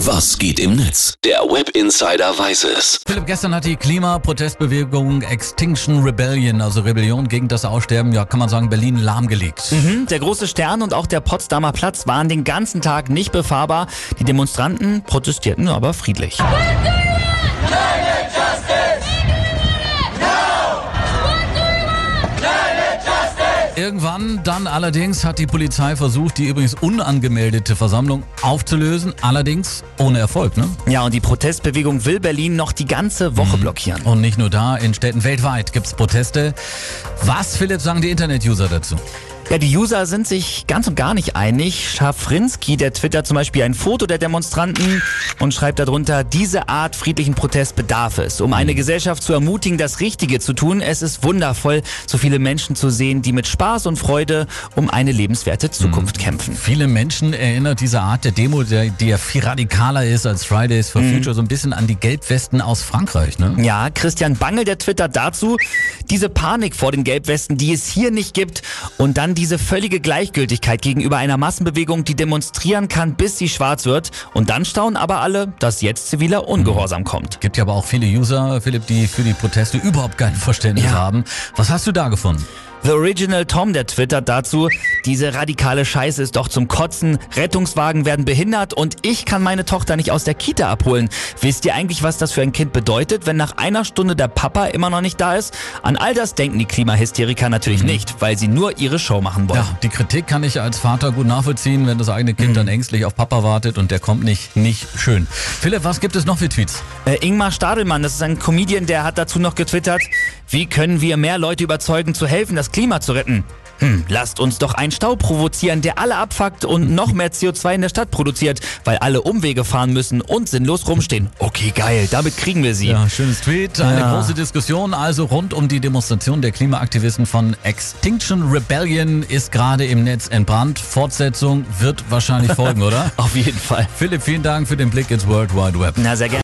Was geht im Netz? Der Web Insider weiß es. Philipp, gestern hat die Klimaprotestbewegung Extinction Rebellion, also Rebellion gegen das Aussterben, ja, kann man sagen, Berlin lahmgelegt. Mhm, der große Stern und auch der Potsdamer Platz waren den ganzen Tag nicht befahrbar. Die Demonstranten protestierten aber friedlich. Irgendwann dann allerdings hat die Polizei versucht, die übrigens unangemeldete Versammlung aufzulösen, allerdings ohne Erfolg, ne? Ja, und die Protestbewegung will Berlin noch die ganze Woche blockieren. Und nicht nur da, in Städten weltweit gibt's Proteste. Was, Philipp, sagen die Internet-User dazu? Ja, die User sind sich ganz und gar nicht einig. Schafrinski, der twittert zum Beispiel ein Foto der Demonstranten und schreibt darunter, diese Art friedlichen Protest bedarf es, um eine Gesellschaft zu ermutigen, das Richtige zu tun. Es ist wundervoll, so viele Menschen zu sehen, die mit Spaß und Freude um eine lebenswerte Zukunft kämpfen. Viele Menschen erinnert diese Art der Demo, der, die ja viel radikaler ist als Fridays for Future, so ein bisschen an die Gelbwesten aus Frankreich, ne? Ja, Christian Bangel, der twittert dazu, diese Panik vor den Gelbwesten, die es hier nicht gibt und dann diese völlige Gleichgültigkeit gegenüber einer Massenbewegung, die demonstrieren kann, bis sie schwarz wird. Und dann staunen aber alle, dass jetzt ziviler Ungehorsam kommt. Gibt ja aber auch viele User, Philipp, die für die Proteste überhaupt kein Verständnis Ja. haben. Was hast du da gefunden? The Original Tom, der twittert dazu, diese radikale Scheiße ist doch zum Kotzen, Rettungswagen werden behindert und ich kann meine Tochter nicht aus der Kita abholen. Wisst ihr eigentlich, was das für ein Kind bedeutet, wenn nach einer Stunde der Papa immer noch nicht da ist? An all das denken die Klimahysteriker natürlich nicht, weil sie nur ihre Show machen wollen. Ja, die Kritik kann ich als Vater gut nachvollziehen, wenn das eigene Kind dann ängstlich auf Papa wartet und der kommt nicht, nicht schön. Philipp, was gibt es noch für Tweets? Äh, Ingmar Stadelmann, das ist ein Comedian, der hat dazu noch getwittert, wie können wir mehr Leute überzeugen zu helfen, das Klima zu retten? Hm, lasst uns doch einen Stau provozieren, der alle abfuckt und noch mehr CO2 in der Stadt produziert, weil alle Umwege fahren müssen und sinnlos rumstehen. Okay, geil, damit kriegen wir sie. Ja, schönes Tweet. Eine Ja. große Diskussion also rund um die Demonstration der Klimaaktivisten von Extinction Rebellion ist gerade im Netz entbrannt. Fortsetzung wird wahrscheinlich folgen, oder? Auf jeden Fall. Philipp, vielen Dank für den Blick ins World Wide Web. Na, sehr gerne.